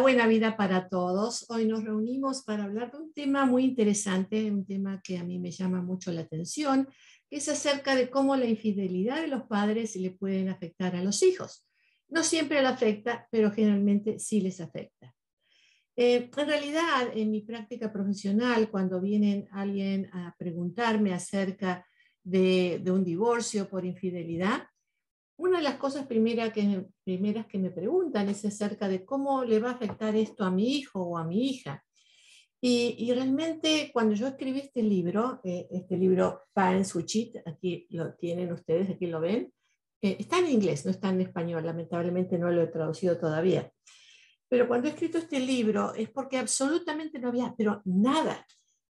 Buena vida para todos. Hoy nos reunimos para hablar de un tema muy interesante, un tema que a mí me llama mucho la atención, que es acerca de cómo la infidelidad de los padres le pueden afectar a los hijos. No siempre le afecta, pero generalmente sí les afecta. Eh, en realidad, en mi práctica profesional, cuando viene alguien a preguntarme acerca de un divorcio por infidelidad, una de las cosas que, primeras que me preguntan es acerca de cómo le va a afectar esto a mi hijo o a mi hija. Y, realmente cuando yo escribí este libro, eh, este libro Parents Who Cheat, aquí lo tienen ustedes, aquí lo ven, eh, está en inglés, no está en español, lamentablemente no lo he traducido todavía. Pero cuando he escrito este libro es porque absolutamente no había, pero nada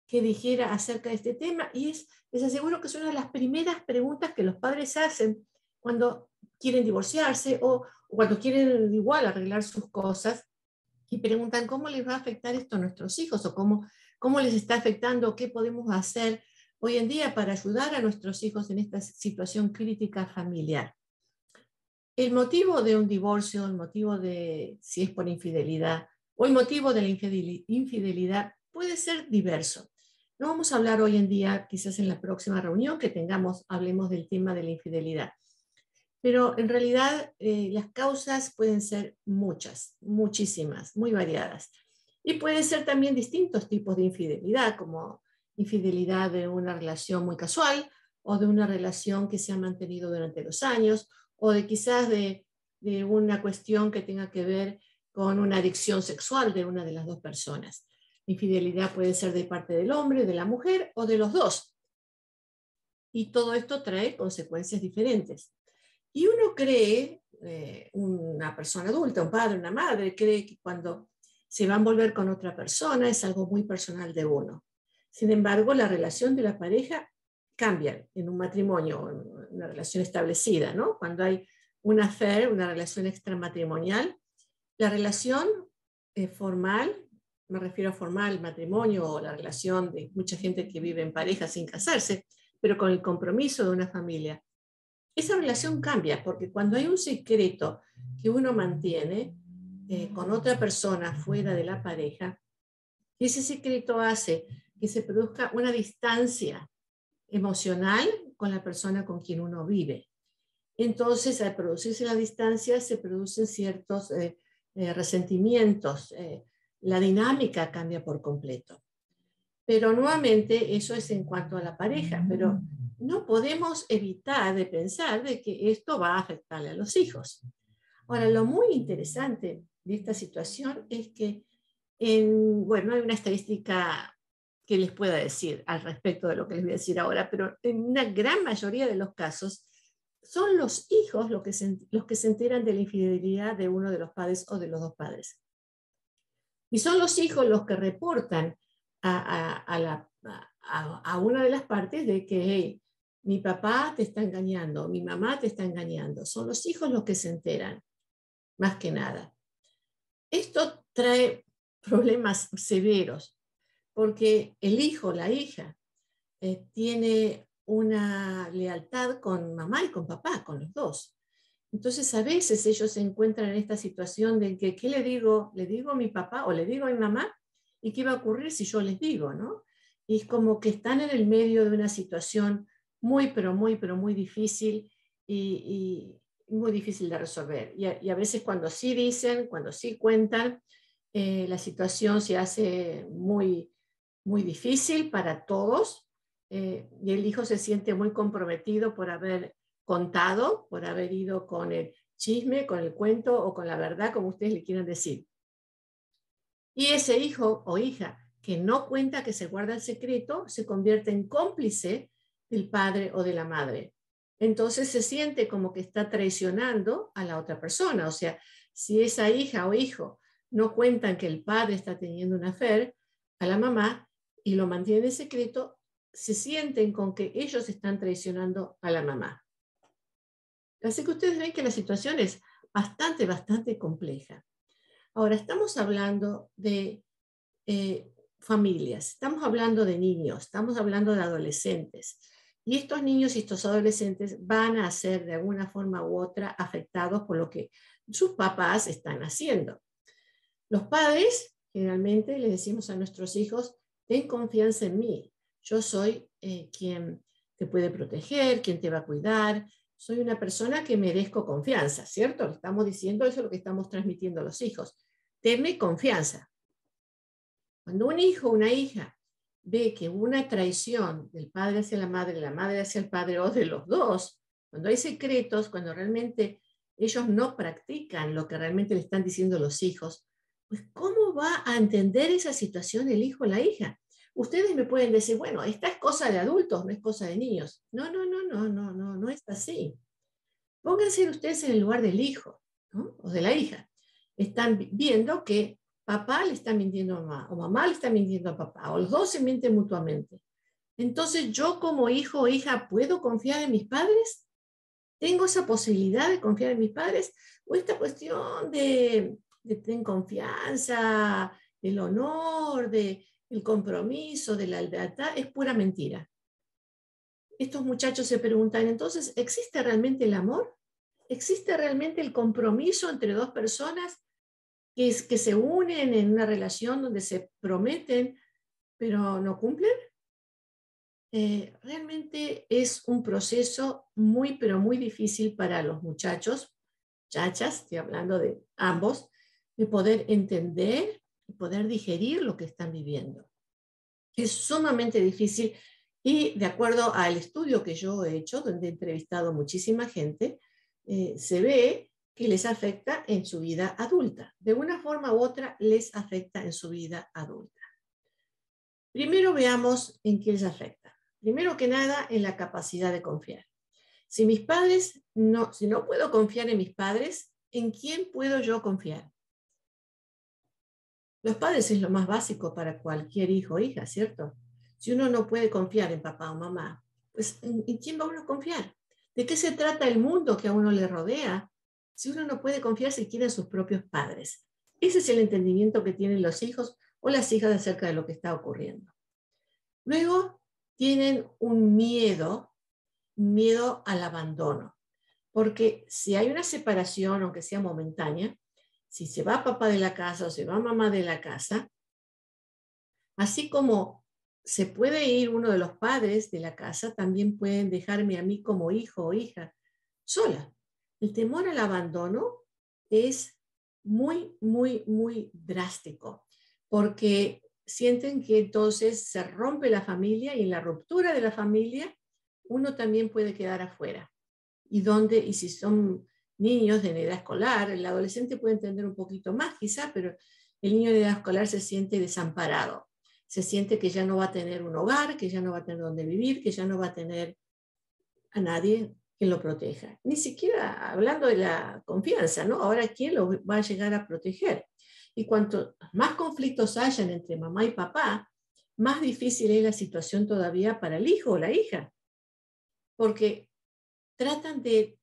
que dijera acerca de este tema y es, les aseguro que es una de las primeras preguntas que los padres hacen cuando quieren divorciarse o, cuando quieren igual arreglar sus cosas y preguntan cómo les va a afectar esto a nuestros hijos o cómo, cómo les está afectando, qué podemos hacer hoy en día para ayudar a nuestros hijos en esta situación crítica familiar. El motivo de un divorcio, el motivo de si es por infidelidad o el motivo de la infidelidad puede ser diverso. No vamos a hablar hoy en día, quizás en la próxima reunión que tengamos, hablemos del tema de la infidelidad. Pero en realidad eh, las causas pueden ser muchas, muchísimas, muy variadas. Y pueden ser también distintos tipos de infidelidad, como infidelidad de una relación muy casual o de una relación que se ha mantenido durante los años o de quizás de, de una cuestión que tenga que ver con una adicción sexual de una de las dos personas. infidelidad puede ser de parte del hombre, de la mujer o de los dos. Y todo esto trae consecuencias diferentes. Y uno cree, eh, una persona adulta, un padre, una madre, cree que cuando se va a envolver con otra persona es algo muy personal de uno. Sin embargo, la relación de la pareja cambia en un matrimonio, en una relación establecida, ¿no? Cuando hay una affair, una relación extramatrimonial, la relación eh, formal, me refiero a formal, matrimonio o la relación de mucha gente que vive en pareja sin casarse, pero con el compromiso de una familia, esa relación cambia, porque cuando hay un secreto que uno mantiene eh, con otra persona fuera de la pareja, ese secreto hace que se produzca una distancia emocional con la persona con quien uno vive. Entonces, al producirse la distancia, se producen ciertos eh, eh, resentimientos, la dinámica cambia por completo. Pero nuevamente, eso es en cuanto a la pareja, pero no podemos evitar de pensar de que esto va a afectarle a los hijos. Ahora, lo muy interesante de esta situación es que, en, bueno, hay una estadística que les pueda decir al respecto de lo que les voy a decir ahora, pero en una gran mayoría de los casos son los hijos los que se, los que se enteran de la infidelidad de uno de los padres o de los dos padres. Y son los hijos los que reportan a, la, a, una de las partes de que mi papá te está engañando, mi mamá te está engañando. Son los hijos los que se enteran, más que nada. Esto trae problemas severos, porque el hijo, la hija, eh, tiene una lealtad con mamá y con papá, con los dos. Entonces a veces ellos se encuentran en esta situación de que, ¿qué le digo? ¿Le digo a mi papá o le digo a mi mamá? ¿Y qué va a ocurrir si yo les digo? ¿no? Y es como que están en el medio de una situación muy, pero muy, pero muy difícil y, muy difícil de resolver. Y a, veces cuando sí dicen, cuando sí cuentan, eh, la situación se hace muy, muy difícil para todos eh, y el hijo se siente muy comprometido por haber contado, por haber ido con el chisme, con el cuento o con la verdad, como ustedes le quieran decir. Y ese hijo o hija que no cuenta, que se guarda el secreto, se convierte en cómplice del padre o de la madre. Entonces se siente como que está traicionando a la otra persona. O sea, si esa hija o hijo no cuentan que el padre está teniendo una fe a la mamá y lo mantiene en secreto, se sienten con que ellos están traicionando a la mamá. Así que ustedes ven que la situación es bastante, bastante compleja. Ahora, estamos hablando de eh, familias, estamos hablando de niños, estamos hablando de adolescentes. Y estos niños y estos adolescentes van a ser de alguna forma u otra afectados por lo que sus papás están haciendo. Los padres generalmente le decimos a nuestros hijos, ten confianza en mí, yo soy eh, quien te puede proteger, quien te va a cuidar, soy una persona que merezco confianza, ¿cierto? Estamos diciendo eso es lo que estamos transmitiendo a los hijos. Tenme confianza. Cuando un hijo una hija ve que una traición del padre hacia la madre, la madre hacia el padre o de los dos, cuando hay secretos, cuando realmente ellos no practican lo que realmente le están diciendo los hijos, pues ¿cómo va a entender esa situación el hijo o la hija? Ustedes me pueden decir, bueno, esta es cosa de adultos, no es cosa de niños. No, no, no, no, no, no, no es así. Pónganse ustedes en el lugar del hijo o de la hija. Están viendo que papá le está mintiendo a mamá o mamá le está mintiendo a papá o los dos se mienten mutuamente. Entonces, yo como hijo o hija, ¿puedo confiar en mis padres? ¿Tengo esa posibilidad de confiar en mis padres? ¿O esta cuestión de, de confianza, del honor, de, el compromiso, de la lealtad, es pura mentira. Estos muchachos se preguntan, entonces, ¿existe realmente el amor? ¿Existe realmente el compromiso entre dos personas que, que se unen en una relación donde se prometen pero no cumplen? Eh, realmente es un proceso muy, pero muy difícil para los muchachos, chachas, estoy hablando de ambos, de poder entender poder digerir lo que están viviendo. Es sumamente difícil y de acuerdo al estudio que yo he hecho, donde he entrevistado muchísima gente, eh, se ve que les afecta en su vida adulta. De una forma u otra les afecta en su vida adulta. Primero veamos en qué les afecta. Primero que nada, en la capacidad de confiar. Si mis padres no, si no puedo confiar en mis padres, ¿en quién puedo yo confiar? Los padres es lo más básico para cualquier hijo o hija, ¿cierto? Si uno no puede confiar en papá o mamá, pues ¿en, quién va uno a confiar? ¿De qué se trata el mundo que a uno le rodea si uno no puede confiar siquiera en sus propios padres? Ese es el entendimiento que tienen los hijos o las hijas acerca de lo que está ocurriendo. Luego tienen un miedo, miedo al abandono, porque si hay una separación, aunque sea momentánea, si se va papá de la casa o se va mamá de la casa, así como se puede ir uno de los padres de la casa, también pueden dejarme a mí como hijo o hija sola. El temor al abandono es muy, muy, muy drástico, porque sienten que entonces se rompe la familia y en la ruptura de la familia uno también puede quedar afuera. Y donde, y si son niños de edad escolar, el adolescente puede entender un poquito más quizá, pero el niño de edad escolar se siente desamparado, se siente que ya no va a tener un hogar, que ya no va a tener donde vivir, que ya no va a tener a nadie que lo proteja. Ni siquiera hablando de la confianza, ¿no? Ahora, ¿quién lo va a llegar a proteger? Y cuanto más conflictos hayan entre mamá y papá, más difícil es la situación todavía para el hijo o la hija, porque tratan de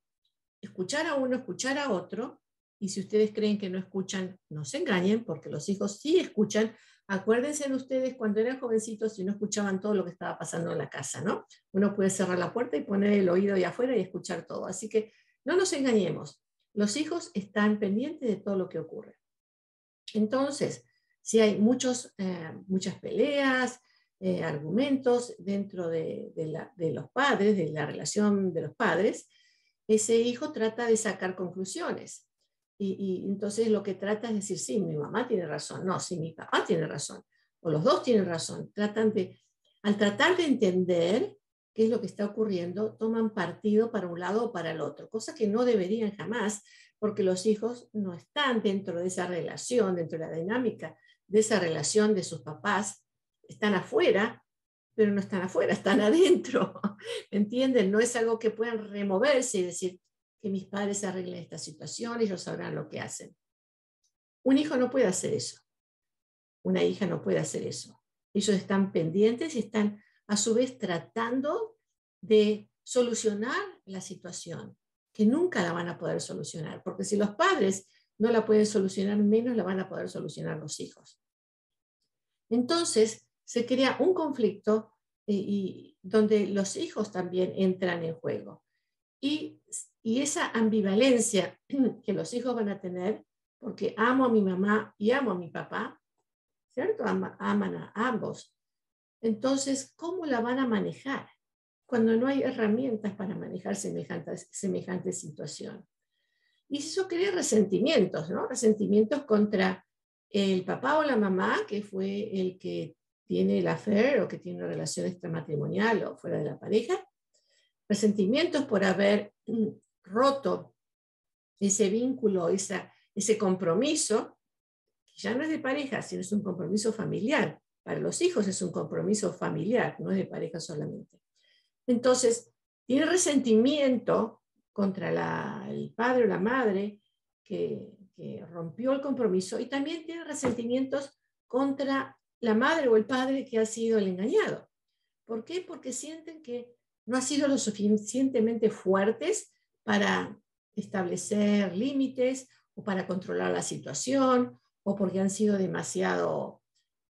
escuchar a uno, escuchar a otro, y si ustedes creen que no escuchan, no se engañen, porque los hijos sí escuchan. Acuérdense de ustedes cuando eran jovencitos y no escuchaban todo lo que estaba pasando en la casa, ¿no? Uno puede cerrar la puerta y poner el oído ahí afuera y escuchar todo. Así que no nos engañemos. Los hijos están pendientes de todo lo que ocurre. Entonces, si hay muchos, eh, muchas peleas, eh, argumentos dentro de, de los padres, de la relación de los padres, ese hijo trata de sacar conclusiones. Y, entonces lo que trata es decir, sí, mi mamá tiene razón, no, sí, mi papá tiene razón, o los dos tienen razón. Tratan de, al tratar de entender qué es lo que está ocurriendo, toman partido para un lado o para el otro, cosa que no deberían jamás, porque los hijos no están dentro de esa relación, dentro de la dinámica de esa relación de sus papás, están afuera pero no están afuera, están adentro. ¿Entienden? No es algo que puedan removerse y decir que mis padres arreglen esta situación ellos sabrán lo que hacen. Un hijo no puede hacer eso. Una hija no puede hacer eso. Ellos están pendientes y están a su vez tratando de solucionar la situación, que nunca la van a poder solucionar, porque si los padres no la pueden solucionar, menos la van a poder solucionar los hijos. Entonces, se crea un conflicto eh, y, donde los hijos también entran en juego. Y, esa ambivalencia que los hijos van a tener porque amo a mi mamá y amo a mi papá, ¿cierto? aman a ambos. Entonces, ¿cómo la van a manejar cuando no hay herramientas para manejar semejante, semejante situación? Y eso crea resentimientos, ¿no? Resentimientos contra el papá o la mamá, que fue el que tiene el affair o que tiene una relación extramatrimonial o fuera de la pareja. Resentimientos por haber mm, roto ese vínculo, esa, ese compromiso, que ya no es de pareja, sino es un compromiso familiar. Para los hijos es un compromiso familiar, no es de pareja solamente. Entonces, tiene resentimiento contra el padre o la madre que, rompió el compromiso y también tiene resentimientos contra la madre o el padre que ha sido el engañado. ¿Por qué? Porque sienten que no han sido lo suficientemente fuertes para establecer límites o para controlar la situación o porque han sido demasiado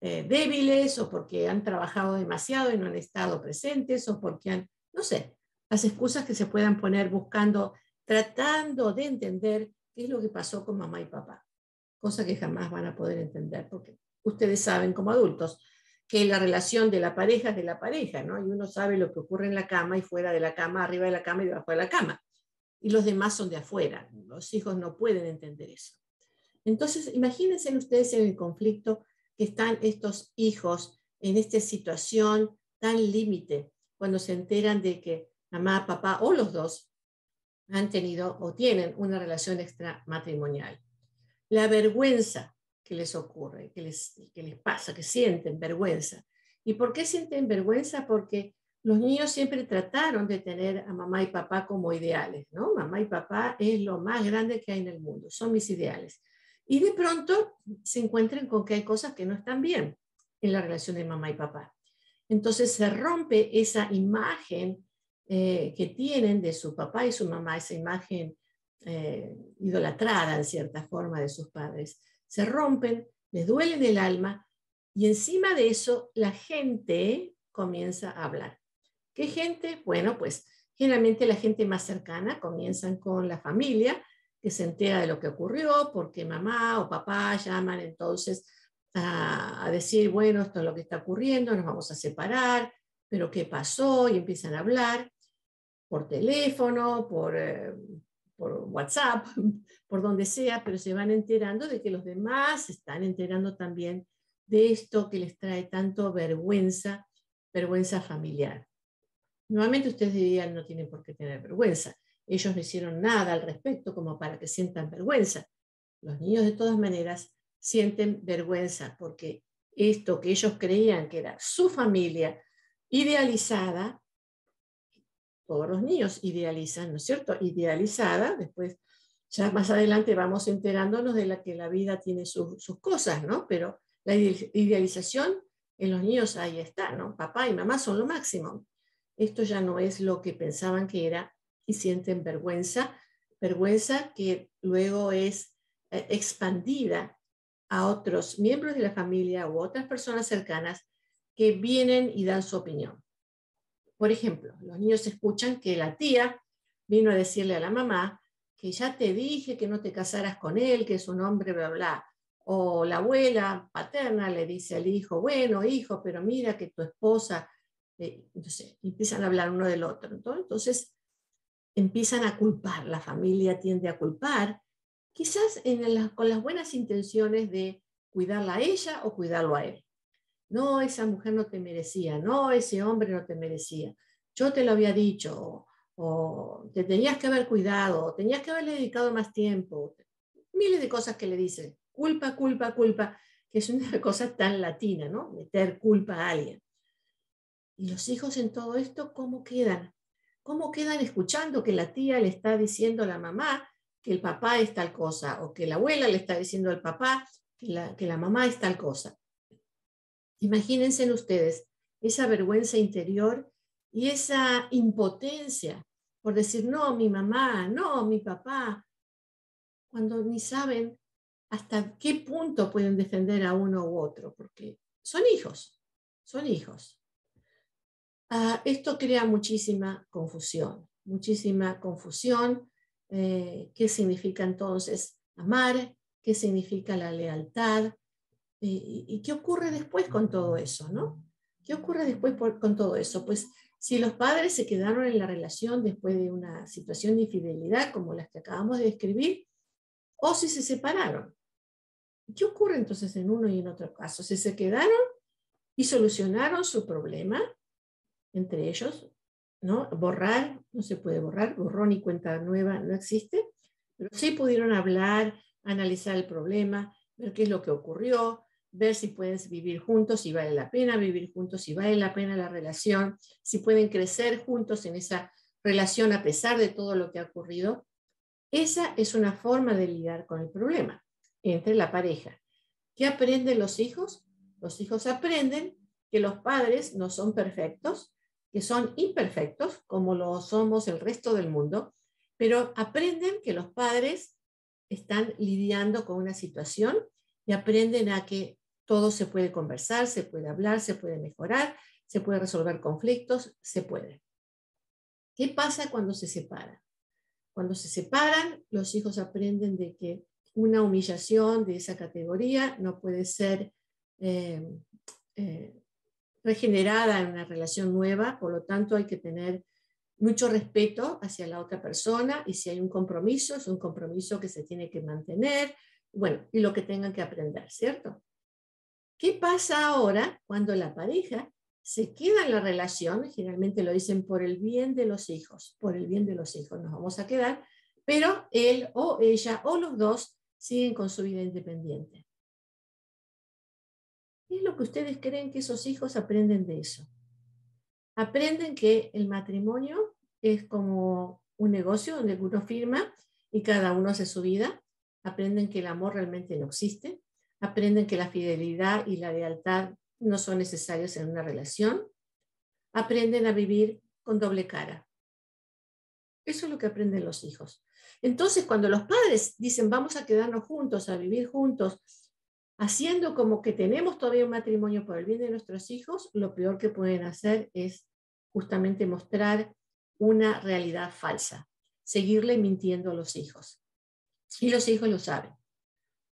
eh, débiles o porque han trabajado demasiado y no han estado presentes o porque han, no sé, las excusas que se puedan poner buscando, tratando de entender qué es lo que pasó con mamá y papá, cosa que jamás van a poder entender porque ustedes saben como adultos que la relación de la pareja es de la pareja, ¿no? Y uno sabe lo que ocurre en la cama y fuera de la cama, arriba de la cama y debajo de la cama. Y los demás son de afuera. Los hijos no pueden entender eso. Entonces, imagínense ustedes en el conflicto que están estos hijos en esta situación tan límite, cuando se enteran de que mamá, papá o los dos han tenido o tienen una relación extramatrimonial. La vergüenza que les ocurre, que les, que les pasa, que sienten vergüenza. ¿Y por qué sienten vergüenza? Porque los niños siempre trataron de tener a mamá y papá como ideales, ¿no? Mamá y papá es lo más grande que hay en el mundo, son mis ideales. Y de pronto se encuentran con que hay cosas que no están bien en la relación de mamá y papá. Entonces se rompe esa imagen eh, que tienen de su papá y su mamá, esa imagen eh, idolatrada en cierta forma de sus padres. Se rompen, les duele en el alma y encima de eso la gente comienza a hablar. ¿Qué gente? Bueno, pues generalmente la gente más cercana comienzan con la familia, que se entera de lo que ocurrió, porque mamá o papá llaman entonces a, decir, bueno, esto es lo que está ocurriendo, nos vamos a separar, pero ¿qué pasó? Y empiezan a hablar por teléfono, por, eh, por WhatsApp, por donde sea, pero se van enterando de que los demás se están enterando también de esto que les trae tanto vergüenza, vergüenza familiar. Nuevamente ustedes dirían, no tienen por qué tener vergüenza. Ellos no hicieron nada al respecto como para que sientan vergüenza. Los niños de todas maneras sienten vergüenza porque esto que ellos creían que era su familia idealizada, todos los niños idealizan, ¿no es cierto? Idealizada, después ya más adelante vamos enterándonos de que la vida tiene sus cosas, ¿no? Pero la idealización en los niños ahí está, ¿no? Papá y mamá son lo máximo. Esto ya no es lo que pensaban que era y sienten vergüenza, vergüenza que luego es eh, expandida a otros miembros de la familia u otras personas cercanas que vienen y dan su opinión. Por ejemplo, los niños escuchan que la tía vino a decirle a la mamá que ya te dije que no te casaras con él, que es un hombre, bla, bla. O la abuela paterna le dice al hijo, bueno, hijo, pero mira que tu esposa, eh, entonces empiezan a hablar uno del otro. Entonces empiezan a culpar, la familia tiende a culpar, quizás con las buenas intenciones de cuidarla a ella o cuidarlo a él. No, esa mujer no te merecía, no, ese hombre no te merecía. Yo te lo había dicho, o, te tenías que haber cuidado, o tenías que haberle dedicado más tiempo. Miles de cosas que le dicen, culpa, culpa, culpa, que es una cosa tan latina, ¿no? Meter culpa a alguien. Y los hijos en todo esto, ¿cómo quedan? ¿Cómo quedan escuchando que la tía le está diciendo a la mamá que el papá es tal cosa o que la abuela le está diciendo al papá que la, que la mamá es tal cosa? Imagínense ustedes esa vergüenza interior y esa impotencia por decir, no, mi mamá, no, mi papá, cuando ni saben hasta qué punto pueden defender a uno u otro, porque son hijos, son hijos. Ah, esto crea muchísima confusión, muchísima confusión. Eh, ¿Qué significa entonces amar? qué significa la lealtad y, qué ocurre después con todo eso, ¿no? ¿Qué ocurre después con todo eso? Pues si los padres se quedaron en la relación después de una situación de infidelidad como las que acabamos de describir, o si se separaron. ¿Qué ocurre entonces en uno y en otro caso? Si se quedaron y solucionaron su problema entre ellos, ¿no? Borrar, no se puede borrar, borrón y cuenta nueva no existe, pero sí pudieron hablar, analizar el problema, ver qué es lo que ocurrió, ver si pueden vivir juntos, si vale la pena vivir juntos, si vale la pena la relación, si pueden crecer juntos en esa relación a pesar de todo lo que ha ocurrido. Esa es una forma de lidiar con el problema entre la pareja. ¿Qué aprenden los hijos? Los hijos aprenden que los padres no son perfectos, que son imperfectos, como lo somos el resto del mundo, pero aprenden que los padres están lidiando con una situación y aprenden a que todo se puede conversar, se puede hablar, se puede mejorar, se puede resolver conflictos, se puede. ¿Qué pasa cuando se separan? Cuando se separan, los hijos aprenden de que una humillación de esa categoría no puede ser eh, eh, regenerada en una relación nueva, por lo tanto hay que tener mucho respeto hacia la otra persona y si hay un compromiso, es un compromiso que se tiene que mantener, bueno, y lo que tengan que aprender, ¿cierto? ¿Qué pasa ahora cuando la pareja se queda en la relación? Generalmente lo dicen por el bien de los hijos, por el bien de los hijos nos vamos a quedar, pero él o ella o los dos siguen con su vida independiente. ¿Qué es lo que ustedes creen que esos hijos aprenden de eso? Aprenden que el matrimonio es como un negocio donde uno firma y cada uno hace su vida. Aprenden que el amor realmente no existe. Aprenden que la fidelidad y la lealtad no son necesarios en una relación. Aprenden a vivir con doble cara. Eso es lo que aprenden los hijos. Entonces, cuando los padres dicen vamos a quedarnos juntos, a vivir juntos, haciendo como que tenemos todavía un matrimonio por el bien de nuestros hijos, lo peor que pueden hacer es justamente mostrar una realidad falsa, seguirle mintiendo a los hijos. Y los hijos lo saben.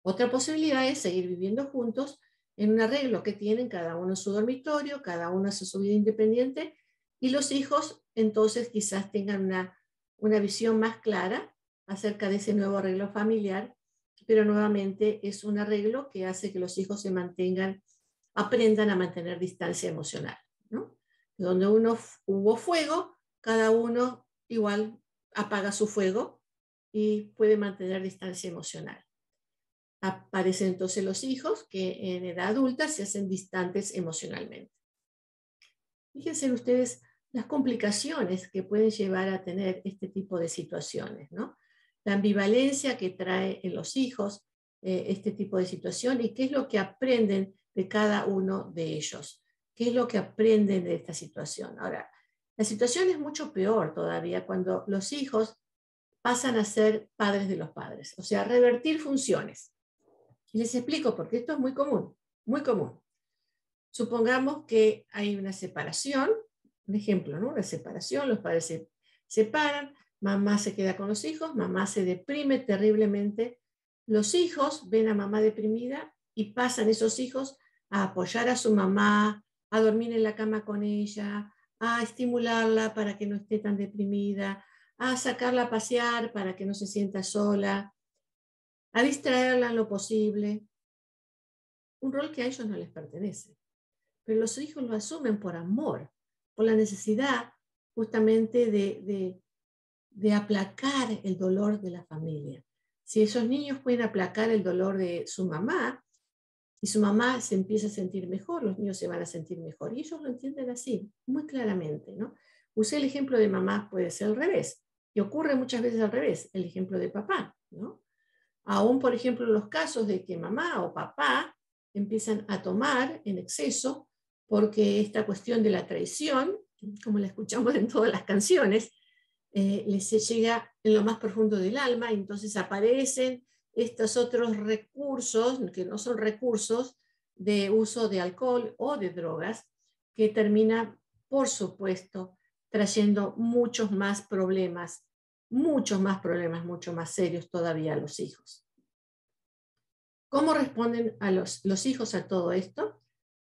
Otra posibilidad es seguir viviendo juntos en un arreglo que tienen cada uno su dormitorio, cada uno su vida independiente y los hijos entonces quizás tengan una, una visión más clara acerca de ese nuevo arreglo familiar, pero nuevamente es un arreglo que hace que los hijos se mantengan, aprendan a mantener distancia emocional. Donde uno hubo fuego, cada uno igual apaga su fuego y puede mantener distancia emocional. Aparecen entonces los hijos que en edad adulta se hacen distantes emocionalmente. Fíjense ustedes las complicaciones que pueden llevar a tener este tipo de situaciones, ¿no? La ambivalencia que trae en los hijos eh, este tipo de situación y qué es lo que aprenden de cada uno de ellos, qué es lo que aprenden de esta situación. Ahora, la situación es mucho peor todavía cuando los hijos pasan a ser padres de los padres, o sea, revertir funciones. Y les explico porque esto es muy común, muy común. Supongamos que hay una separación, un ejemplo, ¿no? Una separación, los padres se separan, mamá se queda con los hijos, mamá se deprime terriblemente, los hijos ven a mamá deprimida y pasan esos hijos a apoyar a su mamá, a dormir en la cama con ella, a estimularla para que no esté tan deprimida, a sacarla a pasear para que no se sienta sola, a distraerla en lo posible. Un rol que a ellos no les pertenece. Pero los hijos lo asumen por amor, por la necesidad justamente de, de aplacar el dolor de la familia. Si esos niños pueden aplacar el dolor de su mamá, y su mamá se empieza a sentir mejor, los niños se van a sentir mejor. Y ellos lo entienden así, muy claramente. ¿no? Usé el ejemplo de mamá, puede ser al revés. Y ocurre muchas veces al revés, el ejemplo de papá. ¿no? Aún, por ejemplo, los casos de que mamá o papá empiezan a tomar en exceso porque esta cuestión de la traición, como la escuchamos en todas las canciones, eh, les llega en lo más profundo del alma, y entonces aparecen estos otros recursos, que no son recursos de uso de alcohol o de drogas, que termina, por supuesto, trayendo muchos más problemas, muchos más problemas, mucho más serios todavía a los hijos. ¿Cómo responden a los, los hijos a todo esto?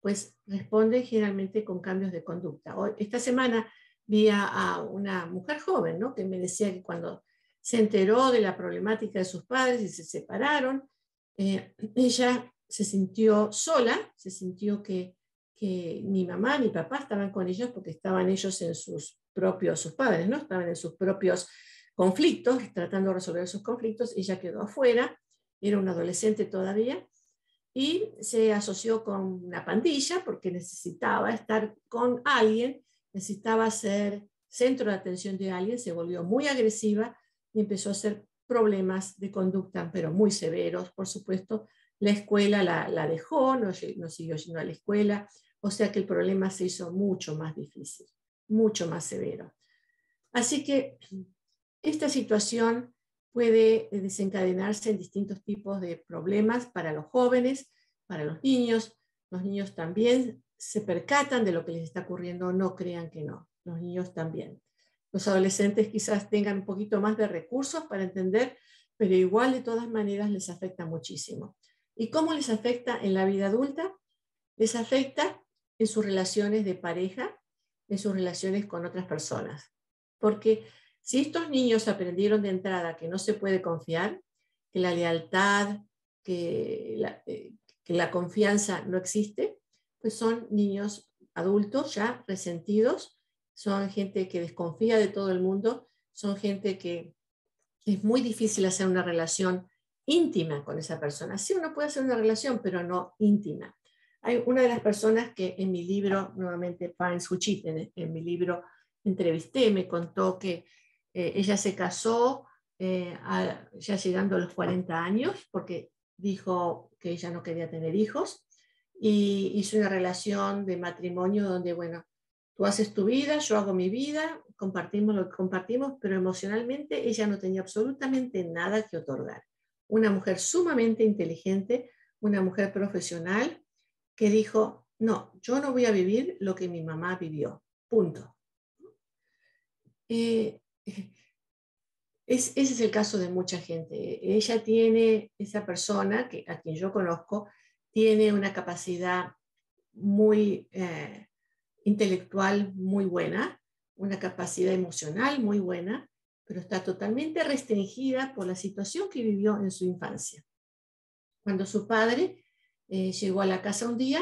Pues responden generalmente con cambios de conducta. Hoy, esta semana vi a una mujer joven ¿no? que me decía que cuando se enteró de la problemática de sus padres y se separaron, eh, ella se sintió sola, se sintió que, que ni mamá ni papá estaban con ellos porque estaban ellos en sus propios, sus padres, ¿no? Estaban en sus propios conflictos, tratando de resolver sus conflictos, ella quedó afuera, era una adolescente todavía, y se asoció con una pandilla porque necesitaba estar con alguien, necesitaba ser centro de atención de alguien, se volvió muy agresiva y empezó a hacer problemas de conducta, pero muy severos, por supuesto, la escuela la, dejó, no, no siguió yendo a la escuela, o sea que el problema se hizo mucho más difícil, mucho más severo. Así que esta situación puede desencadenarse en distintos tipos de problemas para los jóvenes, para los niños. Los niños también se percatan de lo que les está ocurriendo, no crean que no, los niños también. Los adolescentes quizás tengan un poquito más de recursos para entender, pero igual de todas maneras les afecta muchísimo. ¿Y cómo les afecta en la vida adulta? Les afecta en sus relaciones de pareja, en sus relaciones con otras personas. Porque si estos niños aprendieron de entrada que no se puede confiar, que la lealtad, que la, eh, que la confianza no existe, pues son niños adultos ya resentidos, son gente que desconfía de todo el mundo, son gente que es muy difícil hacer una relación íntima con esa persona. Sí, uno puede hacer una relación, pero no íntima. Hay una de las personas que en mi libro, nuevamente Pines Huchit, en, mi libro entrevisté, me contó que eh, ella se casó eh, ya llegando a los 40 años, porque dijo que ella no quería tener hijos, y hizo una relación de matrimonio donde, bueno, tú haces tu vida, yo hago mi vida, compartimos lo que compartimos, pero emocionalmente ella no tenía absolutamente nada que otorgar. Una mujer sumamente inteligente, una mujer profesional, que dijo, no, yo no voy a vivir lo que mi mamá vivió, punto. Eh, ese es el caso de mucha gente. Ella tiene, esa persona que, a quien yo conozco, tiene una capacidad muy eh, intelectual muy buena, una capacidad emocional muy buena, pero está totalmente restringida por la situación que vivió en su infancia. Cuando su padre eh, llegó a la casa un día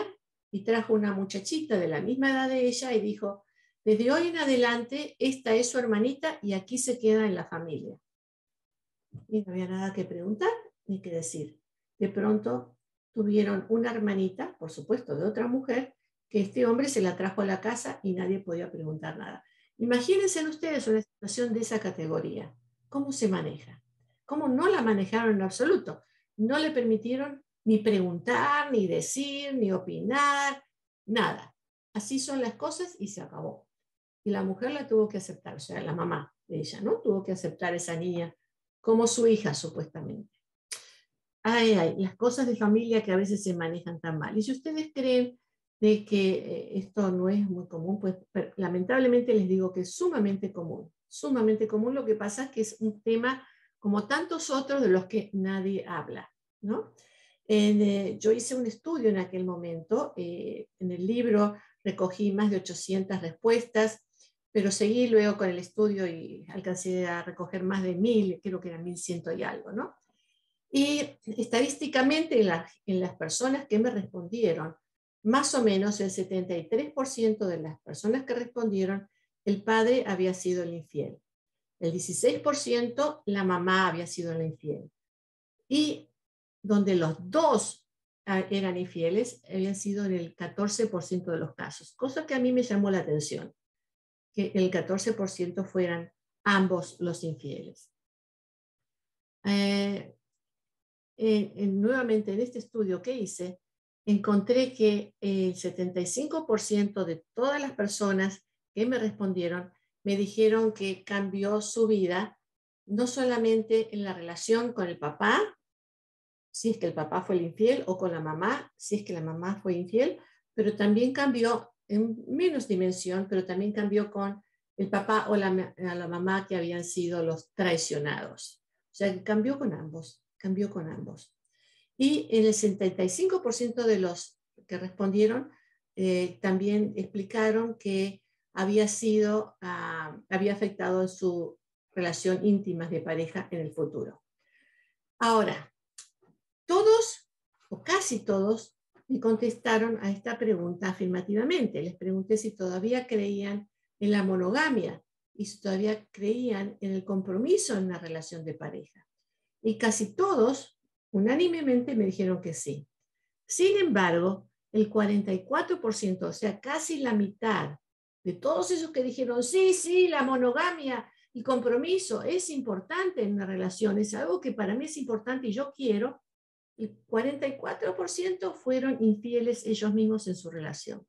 y trajo una muchachita de la misma edad de ella y dijo, desde hoy en adelante, esta es su hermanita y aquí se queda en la familia. Y no había nada que preguntar ni que decir. De pronto tuvieron una hermanita, por supuesto, de otra mujer, que este hombre se la trajo a la casa y nadie podía preguntar nada. Imagínense ustedes una situación de esa categoría. ¿Cómo se maneja? ¿Cómo no la manejaron en absoluto? No le permitieron ni preguntar, ni decir, ni opinar, nada. Así son las cosas y se acabó. Y la mujer la tuvo que aceptar, o sea, la mamá de ella, ¿no? Tuvo que aceptar a esa niña como su hija, supuestamente. Ay, ay, las cosas de familia que a veces se manejan tan mal. Y si ustedes creen de que eh, esto no es muy común, pues lamentablemente les digo que es sumamente común, sumamente común. Lo que pasa es que es un tema como tantos otros de los que nadie habla, ¿no? Eh, yo hice un estudio en aquel momento, eh, en el libro recogí más de 800 respuestas, pero seguí luego con el estudio y alcancé a recoger más de mil, creo que eran 1100 y algo, ¿no? Y estadísticamente en las personas que me respondieron, más o menos el 73% de las personas que respondieron, el padre había sido el infiel. El 16% la mamá había sido la infiel. Y donde los dos ah, eran infieles, habían sido en el 14% de los casos, cosa que a mí me llamó la atención, que el 14% fueran ambos los infieles. Eh, nuevamente, en este estudio que hice, encontré que el 75% de todas las personas que me respondieron me dijeron que cambió su vida, no solamente en la relación con el papá, si es que el papá fue el infiel, o con la mamá, si es que la mamá fue infiel, pero también cambió en menos dimensión, pero también cambió con el papá o la, la mamá que habían sido los traicionados. O sea, cambió con ambos, cambió con ambos. Y en el 75% de los que respondieron eh, también explicaron que había sido, ah, había afectado en su relación íntima de pareja en el futuro. Ahora, todos o casi todos me contestaron a esta pregunta afirmativamente. Les pregunté si todavía creían en la monogamia y si todavía creían en el compromiso en una relación de pareja. Y casi todos, unánimemente, me dijeron que sí. Sin embargo, el 44%, o sea, casi la mitad de todos esos que dijeron, sí, sí, la monogamia y compromiso es importante en una relación, es algo que para mí es importante y yo quiero, el 44% fueron infieles ellos mismos en su relación.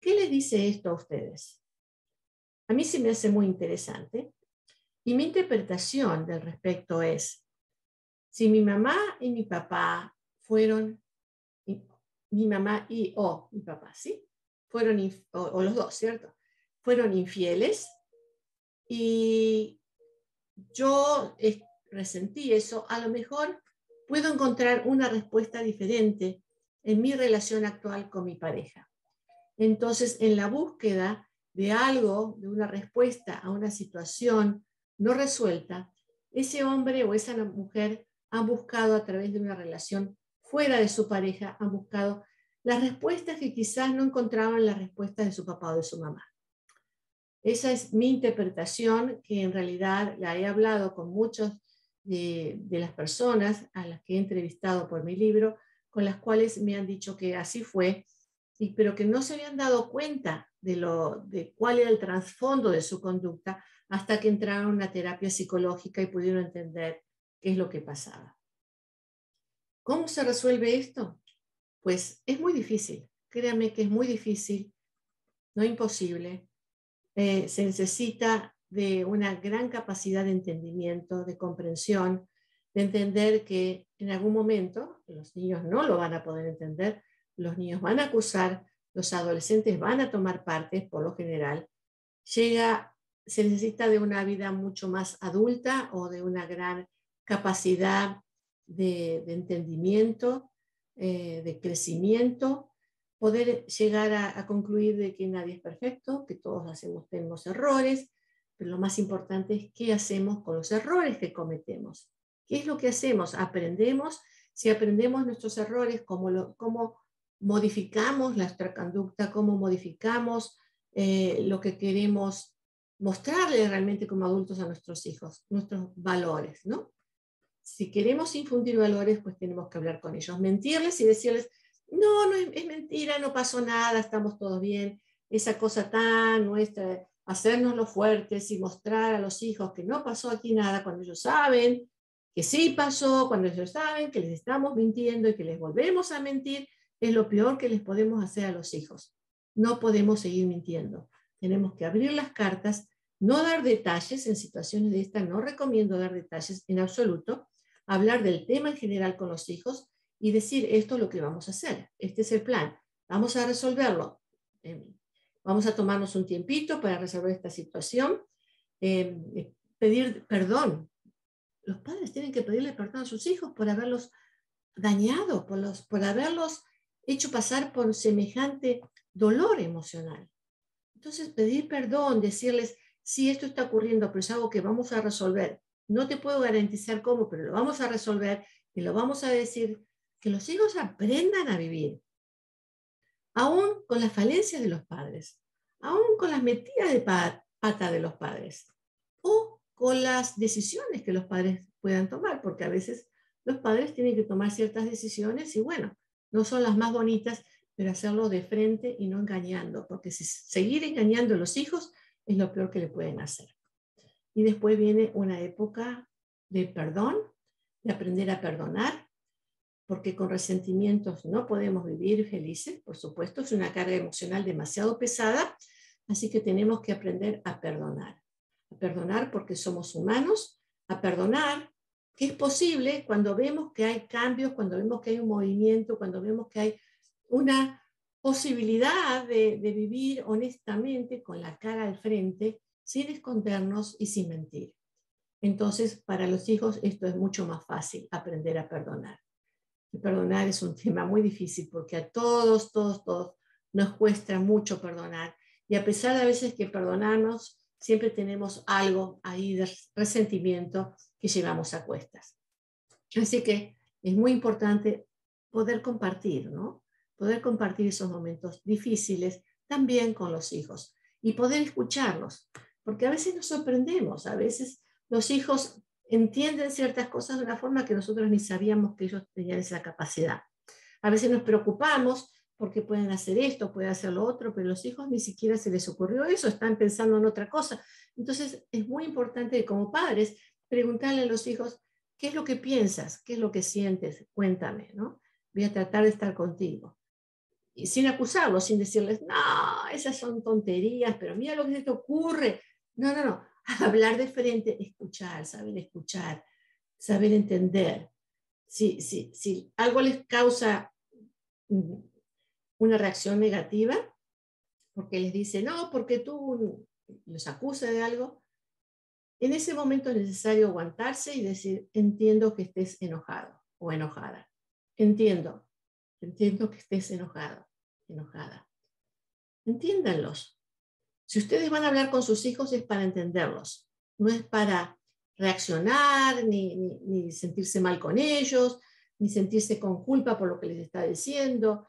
¿Qué les dice esto a ustedes? A mí se me hace muy interesante y mi interpretación del respecto es, si mi mamá y mi papá fueron, mi mamá y o mi papá, ¿sí? Fueron, o los dos, ¿cierto? Fueron infieles y yo resentí eso, a lo mejor puedo encontrar una respuesta diferente en mi relación actual con mi pareja. Entonces, en la búsqueda de algo, de una respuesta a una situación no resuelta, ese hombre o esa mujer han buscado a través de una relación fuera de su pareja, han buscado las respuestas que quizás no encontraban las respuestas de su papá o de su mamá. Esa es mi interpretación, que en realidad la he hablado con muchos de, las personas a las que he entrevistado por mi libro, con las cuales me han dicho que así fue, y, pero que no se habían dado cuenta de, lo, de cuál era el trasfondo de su conducta hasta que entraron a una terapia psicológica y pudieron entender qué es lo que pasaba. ¿Cómo se resuelve esto? Pues es muy difícil, créanme que es muy difícil, no imposible. Eh, se necesita de una gran capacidad de entendimiento, de comprensión, de entender que en algún momento los niños no lo van a poder entender, los niños van a acusar, los adolescentes van a tomar parte, por lo general. Llega, se necesita de una vida mucho más adulta o de una gran capacidad de, entendimiento, eh, de crecimiento, poder llegar a, a, concluir de que nadie es perfecto, que todos hacemos, tenemos errores, pero lo más importante es qué hacemos con los errores que cometemos. ¿Qué es lo que hacemos? Aprendemos. Si aprendemos nuestros errores, cómo, lo, cómo modificamos nuestra conducta, cómo modificamos eh, lo que queremos mostrarle realmente como adultos a nuestros hijos, nuestros valores, ¿no? Si queremos infundir valores, pues tenemos que hablar con ellos, mentirles y decirles, no, no es, es mentira, no pasó nada, estamos todos bien, esa cosa tan nuestra, hacernos los fuertes y mostrar a los hijos que no pasó aquí nada cuando ellos saben que sí pasó, cuando ellos saben que les estamos mintiendo y que les volvemos a mentir, es lo peor que les podemos hacer a los hijos. No podemos seguir mintiendo. Tenemos que abrir las cartas, no dar detalles en situaciones de esta, no recomiendo dar detalles en absoluto, hablar del tema en general con los hijos y decir esto es lo que vamos a hacer, este es el plan, vamos a resolverlo. Vamos a tomarnos un tiempito para resolver esta situación. Eh, pedir perdón. Los padres tienen que pedirle perdón a sus hijos por haberlos dañado, por, los, por haberlos hecho pasar por semejante dolor emocional. Entonces, pedir perdón, decirles, sí, esto está ocurriendo, pero es algo que vamos a resolver. No te puedo garantizar cómo, pero lo vamos a resolver y lo vamos a decir, que los hijos aprendan a vivir aún con las falencias de los padres, aún con las metidas de pata de los padres, o con las decisiones que los padres puedan tomar, porque a veces los padres tienen que tomar ciertas decisiones y bueno, no son las más bonitas, pero hacerlo de frente y no engañando, porque si seguir engañando a los hijos es lo peor que le pueden hacer. Y después viene una época de perdón, de aprender a perdonar, porque con resentimientos no podemos vivir felices, por supuesto, es una carga emocional demasiado pesada, así que tenemos que aprender a perdonar. A perdonar porque somos humanos, a perdonar que es posible cuando vemos que hay cambios, cuando vemos que hay un movimiento, cuando vemos que hay una posibilidad de, de vivir honestamente con la cara al frente, sin escondernos y sin mentir. Entonces, para los hijos esto es mucho más fácil, aprender a perdonar. Perdonar es un tema muy difícil porque a todos, todos, todos nos cuesta mucho perdonar. Y a pesar de a veces que perdonamos, siempre tenemos algo ahí de resentimiento que llevamos a cuestas. Así que es muy importante poder compartir, ¿no? Poder compartir esos momentos difíciles también con los hijos y poder escucharlos, porque a veces nos sorprendemos, a veces los hijos entienden ciertas cosas de una forma que nosotros ni sabíamos que ellos tenían esa capacidad. A veces nos preocupamos porque pueden hacer esto, pueden hacer lo otro, pero los hijos ni siquiera se les ocurrió eso, están pensando en otra cosa. Entonces es muy importante como padres preguntarle a los hijos, ¿qué es lo que piensas? ¿Qué es lo que sientes? Cuéntame, ¿no? Voy a tratar de estar contigo. Y sin acusarlos, sin decirles, no, esas son tonterías, pero mira lo que se te ocurre. No, no, no. Hablar de frente, escuchar, saber escuchar, saber entender. Si, si, si algo les causa mm, una reacción negativa, porque les dice, no, porque tú los acusa de algo, en ese momento es necesario aguantarse y decir, entiendo que estés enojado o enojada. Entiendo, entiendo que estés enojado, enojada. Entiéndanlos. Si ustedes van a hablar con sus hijos es para entenderlos, no es para reaccionar, ni, ni, sentirse mal con ellos, ni sentirse con culpa por lo que les está diciendo.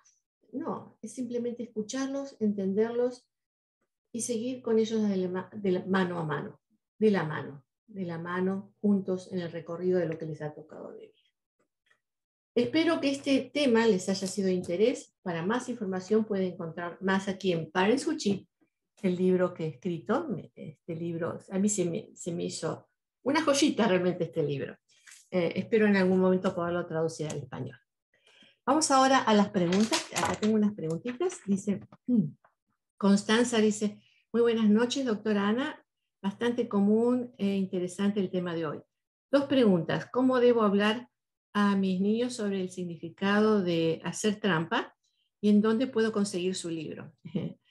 No, es simplemente escucharlos, entenderlos y seguir con ellos de la, mano a mano, de la mano, de la mano, juntos en el recorrido de lo que les ha tocado vivir. Espero que este tema les haya sido de interés. Para más información pueden encontrar más aquí en Parents Chip, el libro que he escrito. Este libro, a mí se me, hizo una joyita realmente este libro. Eh, espero en algún momento poderlo traducir al español. Vamos ahora a las preguntas. Acá tengo unas preguntitas. Dice, mm, Constanza dice, muy buenas noches, doctora Ana. Bastante común e interesante el tema de hoy. Dos preguntas. ¿Cómo debo hablar a mis niños sobre el significado de hacer trampa y en dónde puedo conseguir su libro?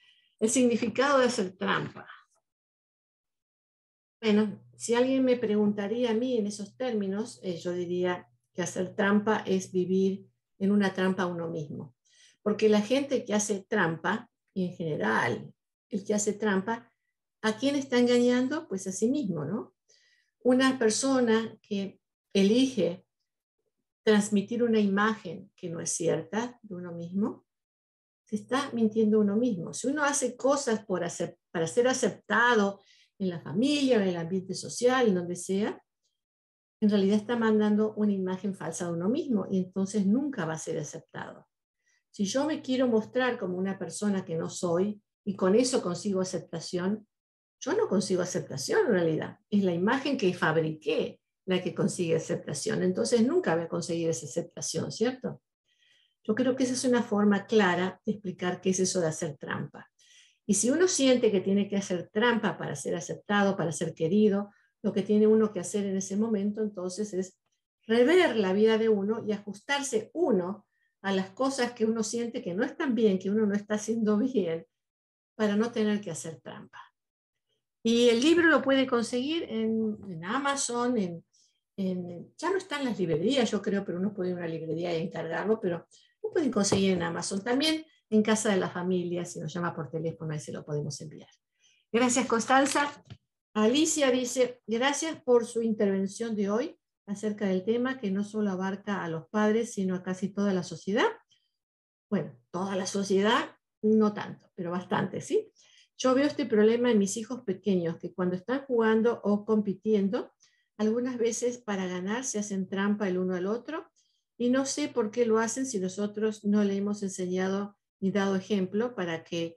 El significado de hacer trampa. Bueno, si alguien me preguntaría a mí en esos términos, eh, yo diría que hacer trampa es vivir en una trampa uno mismo. Porque la gente que hace trampa, y en general el que hace trampa, ¿a quién está engañando? Pues a sí mismo, ¿no? Una persona que elige transmitir una imagen que no es cierta de uno mismo, está mintiendo uno mismo. Si uno hace cosas por hacer, para ser aceptado en la familia, en el ambiente social, en donde sea, en realidad está mandando una imagen falsa de uno mismo y entonces nunca va a ser aceptado. Si yo me quiero mostrar como una persona que no soy y con eso consigo aceptación, yo no consigo aceptación en realidad. Es la imagen que fabriqué la que consigue aceptación. Entonces nunca voy a conseguir esa aceptación, ¿cierto? Yo creo que esa es una forma clara de explicar qué es eso de hacer trampa. Y si uno siente que tiene que hacer trampa para ser aceptado, para ser querido, lo que tiene uno que hacer en ese momento entonces es rever la vida de uno y ajustarse uno a las cosas que uno siente que no están bien, que uno no está haciendo bien, para no tener que hacer trampa. Y el libro lo puede conseguir en, Amazon, en, ya no está en las librerías, yo creo, pero uno puede ir a una librería y encargarlo, pero lo pueden conseguir en Amazon. También en casa de la familia, si nos llama por teléfono, ahí se lo podemos enviar. Gracias, Constanza. Alicia dice, gracias por su intervención de hoy acerca del tema que no solo abarca a los padres, sino a casi toda la sociedad. Bueno, toda la sociedad, no tanto, pero bastante, ¿sí? Yo veo este problema en mis hijos pequeños, que cuando están jugando o compitiendo, algunas veces para ganar se hacen trampa el uno al otro y no sé por qué lo hacen si nosotros no le hemos enseñado ni dado ejemplo para que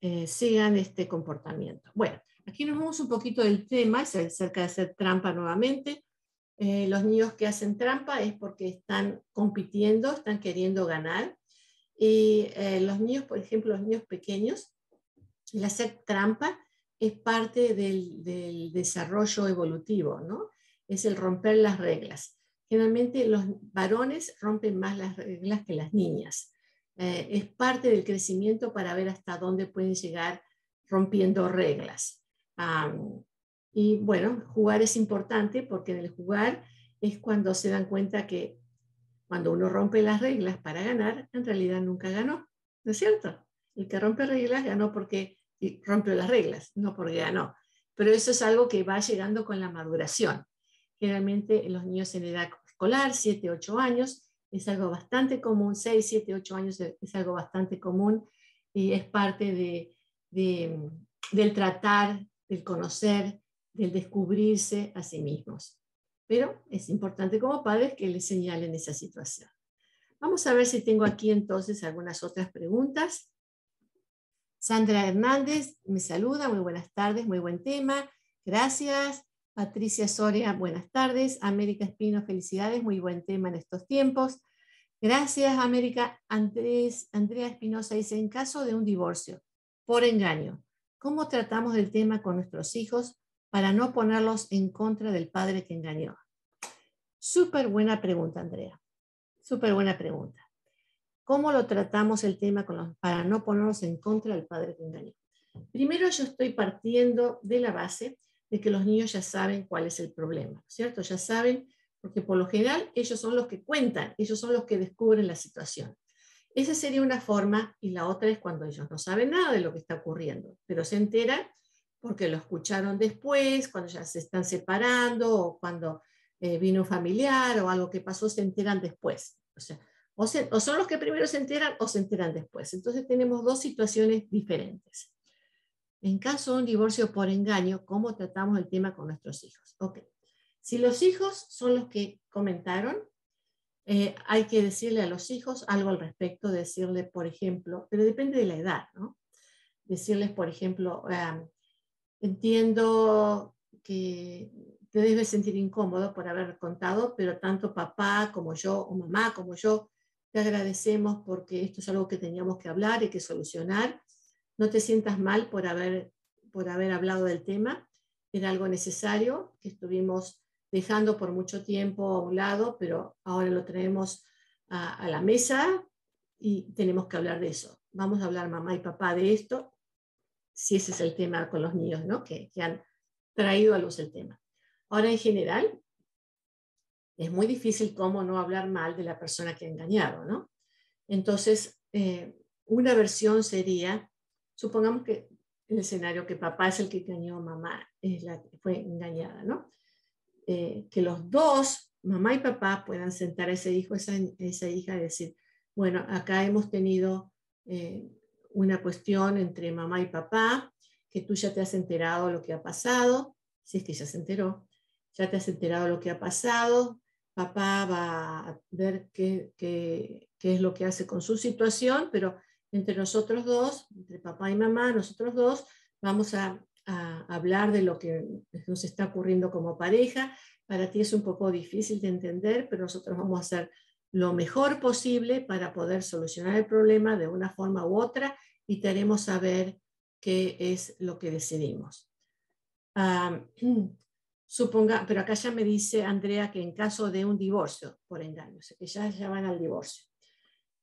eh, sigan este comportamiento. Bueno, Aquí nos vamos un poquito del tema, es acerca de hacer trampa nuevamente. Eh, los niños que hacen trampa es porque están compitiendo, están queriendo ganar. Y eh, los niños, por ejemplo, los niños pequeños, el hacer trampa es parte del, desarrollo evolutivo, ¿no? Es el romper las reglas. Generalmente los varones rompen más las reglas que las niñas. Eh, es parte del crecimiento para ver hasta dónde pueden llegar rompiendo reglas y bueno, jugar es importante porque en el jugar es cuando se dan cuenta que Cuando uno rompe las reglas para ganar, en realidad nunca ganó, ¿no es cierto? El que rompe reglas ganó porque rompió las reglas, no porque ganó. Pero eso es algo que va llegando con la maduración. Generalmente los niños en edad escolar, 7, 8 años, es algo bastante común, 6, 7, 8 años es algo bastante común y es parte de, del tratar, del conocer, del descubrirse a sí mismos. Pero es importante como padres que les señalen esa situación. Vamos a ver si tengo aquí entonces algunas otras preguntas. Sandra Hernández me saluda, muy buenas tardes, muy buen tema, gracias. Patricia Soria, buenas tardes. América Espino, felicidades, muy buen tema en estos tiempos. Gracias, América. Andrés, Andrea Espinosa dice, en caso de un divorcio por engaño, ¿cómo tratamos el tema con nuestros hijos para no ponerlos en contra del padre que engañó? Súper buena pregunta, Andrea. Súper buena pregunta. ¿Cómo lo tratamos el tema con los, para no ponernos en contra del padre que engañó? Primero yo estoy partiendo de la base de que los niños ya saben cuál es el problema, ¿cierto? Ya saben porque por lo general ellos son los que cuentan, ellos son los que descubren la situación. Esa sería una forma y la otra es cuando ellos no saben nada de lo que está ocurriendo, pero se enteran porque lo escucharon después, cuando ya se están separando o cuando eh, vino un familiar o algo que pasó, se enteran después. O sea, o, o son los que primero se enteran o se enteran después. Entonces tenemos dos situaciones diferentes. En caso de un divorcio por engaño, ¿cómo tratamos el tema con nuestros hijos? Okay. Si los hijos son los que comentaron, eh, hay que decirle a los hijos algo al respecto, decirle, por ejemplo, pero depende de la edad, ¿no? Decirles, por ejemplo, entiendo que te debes sentir incómodo por haber contado, pero tanto papá como yo, o mamá como yo, te agradecemos porque esto es algo que teníamos que hablar y que solucionar. No te sientas mal por haber, por haber hablado del tema. Era algo necesario que estuvimos dejando por mucho tiempo a un lado, pero ahora lo traemos a, la mesa y tenemos que hablar de eso. Vamos a hablar mamá y papá de esto, si ese es el tema con los niños, ¿no? Que, han traído a luz el tema. Ahora, en general, es muy difícil cómo no hablar mal de la persona que ha engañado, ¿no? Entonces, eh, una versión sería, supongamos que el escenario que papá es el que engañó mamá, es la que fue engañada, ¿no? Eh, que los dos, mamá y papá, puedan sentar a ese hijo, esa, esa hija y decir, bueno, acá hemos tenido eh, una cuestión entre mamá y papá, que tú ya te has enterado lo que ha pasado, si es que ya se enteró, ya te has enterado lo que ha pasado, papá va a ver qué, qué, qué es lo que hace con su situación, pero entre nosotros dos, entre papá y mamá, nosotros dos, vamos a hablar de lo que nos está ocurriendo como pareja. Para ti es un poco difícil de entender, pero nosotros vamos a hacer lo mejor posible para poder solucionar el problema de una forma u otra y te haremos saber qué es lo que decidimos. suponga, pero acá ya me dice Andrea que en caso de un divorcio por engaño, que ya, ya van al divorcio.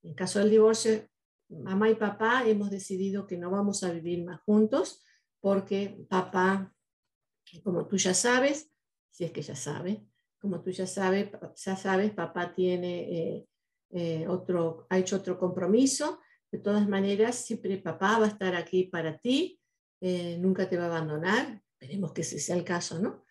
En caso del divorcio, mamá y papá hemos decidido que no vamos a vivir más juntos, porque papá, como tú ya sabes, si es que ya sabe, como tú ya sabes, ya sabes, papá tiene eh, eh, otro, ha hecho otro compromiso. De todas maneras, siempre papá va a estar aquí para ti, eh, nunca te va a abandonar. Esperemos que ese sea el caso, ¿no?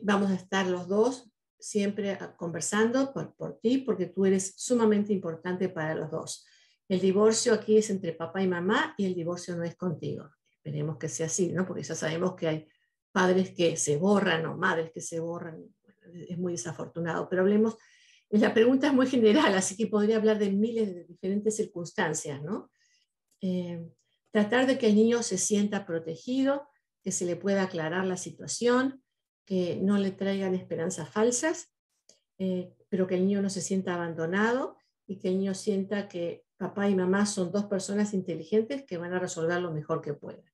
vamos a estar los dos siempre conversando por, por ti, porque tú eres sumamente importante para los dos. El divorcio aquí es entre papá y mamá y el divorcio no es contigo. Esperemos que sea así, ¿no? Porque ya sabemos que hay padres que se borran o madres que se borran. es muy desafortunado. Pero hablemos, la pregunta es muy general, así que podría hablar de miles de diferentes circunstancias, ¿no? Eh, tratar de que el niño se sienta protegido, que se le pueda aclarar la situación, que no le traigan esperanzas falsas, eh, pero que el niño no se sienta abandonado y que el niño sienta que papá y mamá son dos personas inteligentes que van a resolver lo mejor que puedan.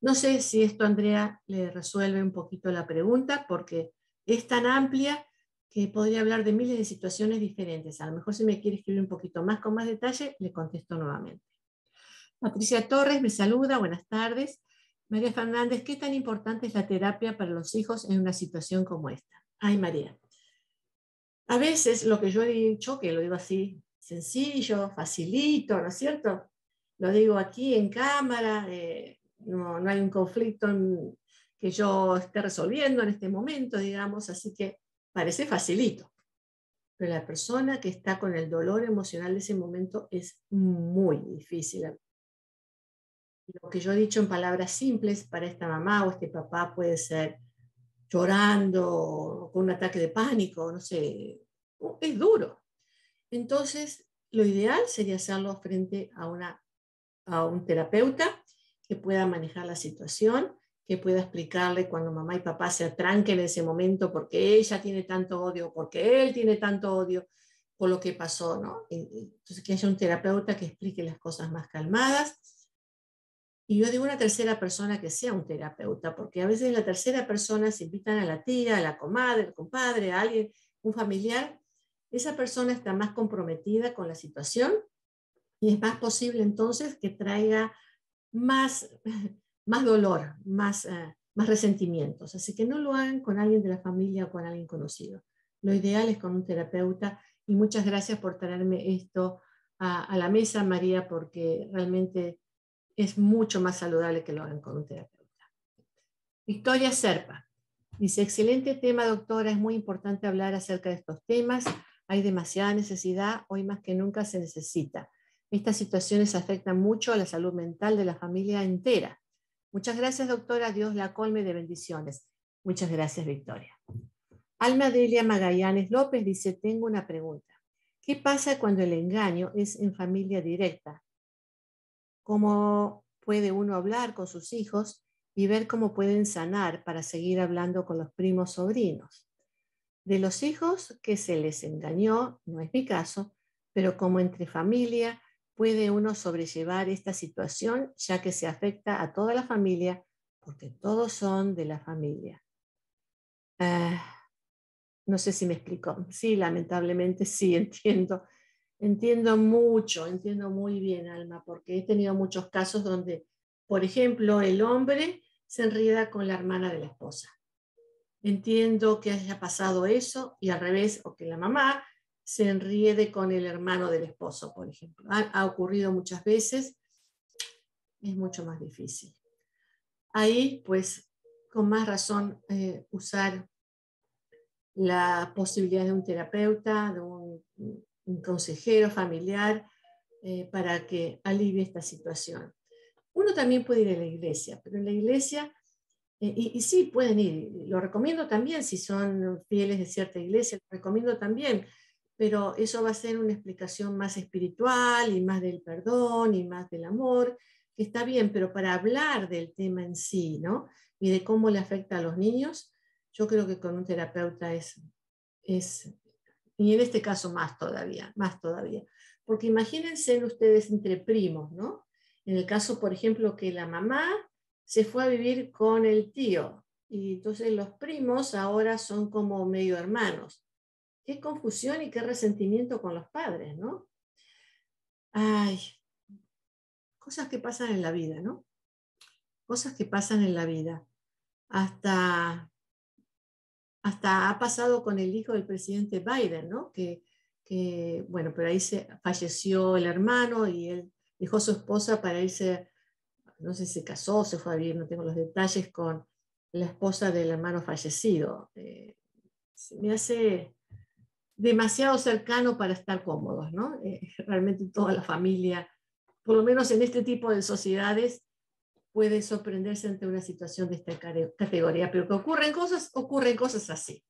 No sé si esto, Andrea, le resuelve un poquito la pregunta, porque es tan amplia que podría hablar de miles de situaciones diferentes. A lo mejor si me quiere escribir un poquito más con más detalle, le contesto nuevamente. Patricia Torres me saluda, buenas tardes. María Fernández, ¿qué tan importante es la terapia para los hijos en una situación como esta? Ay, María. A veces lo que yo he dicho, que lo digo así sencillo, facilito, ¿no es cierto? Lo digo aquí en cámara, eh, no, no, hay un conflicto que yo esté resolviendo en este momento, digamos, así que parece facilito. Pero la persona que está con el dolor emocional de ese momento es muy difícil. Lo que yo he dicho en palabras simples para esta mamá o este papá puede ser llorando, con un ataque de pánico, no sé, es duro. Entonces, lo ideal sería hacerlo frente a, una, a un terapeuta que pueda manejar la situación, que pueda explicarle cuando mamá y papá se atranquen en ese momento porque ella tiene tanto odio, porque él tiene tanto odio por lo que pasó, ¿no? Entonces, que haya un terapeuta que explique las cosas más calmadas y yo digo una tercera persona que sea un terapeuta, porque a veces la tercera persona se invitan a la tía, a la comadre, al compadre, a alguien, un familiar, esa persona está más comprometida con la situación y es más posible entonces que traiga más, más dolor, más, uh, más resentimientos. Así que no lo hagan con alguien de la familia o con alguien conocido. Lo ideal es con un terapeuta y muchas gracias por traerme esto a, a la mesa, María, porque realmente es mucho más saludable que lo hagan con un terapeuta. Victoria Serpa dice, excelente tema, doctora, es muy importante hablar acerca de estos temas, hay demasiada necesidad, hoy más que nunca se necesita. Estas situaciones afectan mucho a la salud mental de la familia entera. Muchas gracias, doctora, Dios la colme de bendiciones. Muchas gracias, Victoria. Alma Delia Magallanes López dice, tengo una pregunta. ¿Qué pasa cuando el engaño es en familia directa? cómo puede uno hablar con sus hijos y ver cómo pueden sanar para seguir hablando con los primos sobrinos. De los hijos que se les engañó, no es mi caso, pero como entre familia puede uno sobrellevar esta situación ya que se afecta a toda la familia porque todos son de la familia. Ah, no sé si me explico. Sí, lamentablemente sí, entiendo Entiendo mucho, entiendo muy bien, Alma, porque he tenido muchos casos donde, por ejemplo, el hombre se enreda con la hermana de la esposa. Entiendo que haya pasado eso y al revés, o que la mamá se enriede con el hermano del esposo, por ejemplo. Ha, ocurrido muchas veces, es mucho más difícil. Ahí, pues, con más razón, eh, usar la posibilidad de un terapeuta, de un un consejero familiar eh, para que alivie esta situación. Uno también puede ir a la iglesia, pero en la iglesia, y, y, sí pueden ir, lo recomiendo también si son fieles de cierta iglesia, lo recomiendo también, pero eso va a ser una explicación más espiritual y más del perdón y más del amor, que está bien, pero para hablar del tema en sí, ¿no? Y de cómo le afecta a los niños, yo creo que con un terapeuta es, es y en este caso más todavía, más todavía. Porque imagínense ustedes entre primos, ¿no? En el caso, por ejemplo, que la mamá se fue a vivir con el tío y entonces los primos ahora son como medio hermanos. Qué confusión y qué resentimiento con los padres, ¿no? Ay, cosas que pasan en la vida, ¿no? Cosas que pasan en la vida. Hasta hasta ha pasado con el hijo del presidente Biden, ¿no? Que, bueno, pero ahí se falleció el hermano y él dejó su esposa para irse, no sé si se casó, se fue a vivir, no tengo los detalles, con la esposa del hermano fallecido. Eh, me hace demasiado cercano para estar cómodos, ¿no? Eh, realmente toda la familia, por lo menos en este tipo de sociedades, puede sorprenderse ante una situación de esta categoría, pero que ocurren cosas, ocurren cosas así.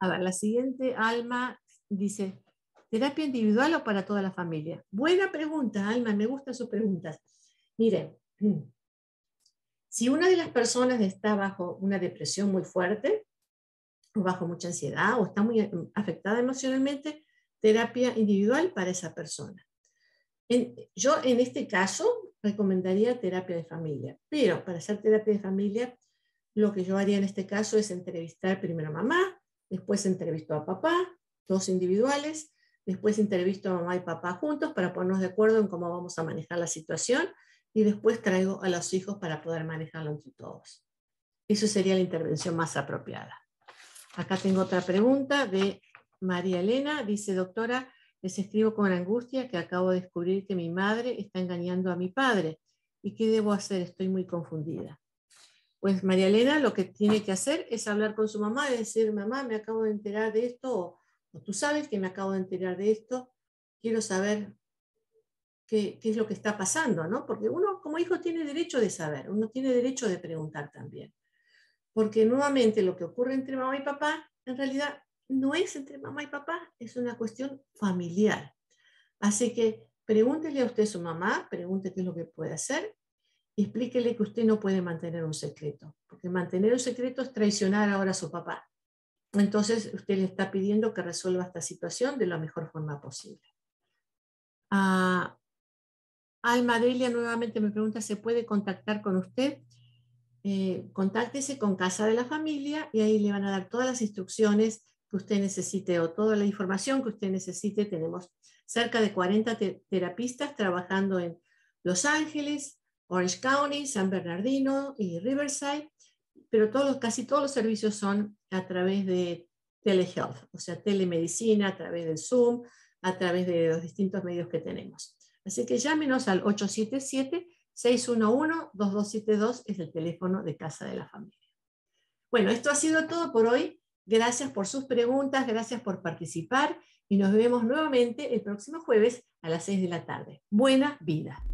A ver, la siguiente, Alma, dice, ¿terapia individual o para toda la familia? Buena pregunta, Alma, me gustan sus preguntas. Miren, si una de las personas está bajo una depresión muy fuerte, o bajo mucha ansiedad, o está muy afectada emocionalmente, terapia individual para esa persona. yo en este caso recomendaría terapia de familia. Pero para hacer terapia de familia, lo que yo haría en este caso es entrevistar primero a mamá, después entrevisto a papá, dos individuales, después entrevisto a mamá y papá juntos para ponernos de acuerdo en cómo vamos a manejar la situación y después traigo a los hijos para poder manejarlo entre todos. Eso sería la intervención más apropiada. Acá tengo otra pregunta de María Elena dice, doctora, les escribo con angustia que acabo de descubrir que mi madre está engañando a mi padre. ¿Y qué debo hacer? Estoy muy confundida. Pues María Elena lo que tiene que hacer es hablar con su mamá y decir, mamá, me acabo de enterar de esto, o, tú sabes que me acabo de enterar de esto, quiero saber qué, qué, es lo que está pasando, ¿no? Porque uno como hijo tiene derecho de saber, uno tiene derecho de preguntar también. Porque nuevamente lo que ocurre entre mamá y papá, en realidad no es entre mamá y papá, es una cuestión familiar. Así que pregúntele a usted a su mamá, pregúntele qué es lo que puede hacer y explíquele que usted no puede mantener un secreto, porque mantener un secreto es traicionar ahora a su papá. Entonces usted le está pidiendo que resuelva esta situación de la mejor forma posible. Ah, Alma Delia nuevamente me pregunta, ¿se puede contactar con usted? Eh, contáctese con Casa de la Familia y ahí le van a dar todas las instrucciones que usted necesite o toda la información que usted necesite. Tenemos cerca de 40 terapistas trabajando en Los Ángeles, Orange County, San Bernardino y Riverside, pero todos, casi todos los servicios son a través de telehealth, o sea, telemedicina, a través del Zoom, a través de los distintos medios que tenemos. Así que llámenos al 877-611-2272, es el teléfono de Casa de la Familia. Bueno, esto ha sido todo por hoy. Gracias por sus preguntas, gracias por participar y nos vemos nuevamente el próximo jueves a las 6 de la tarde. Buena vida.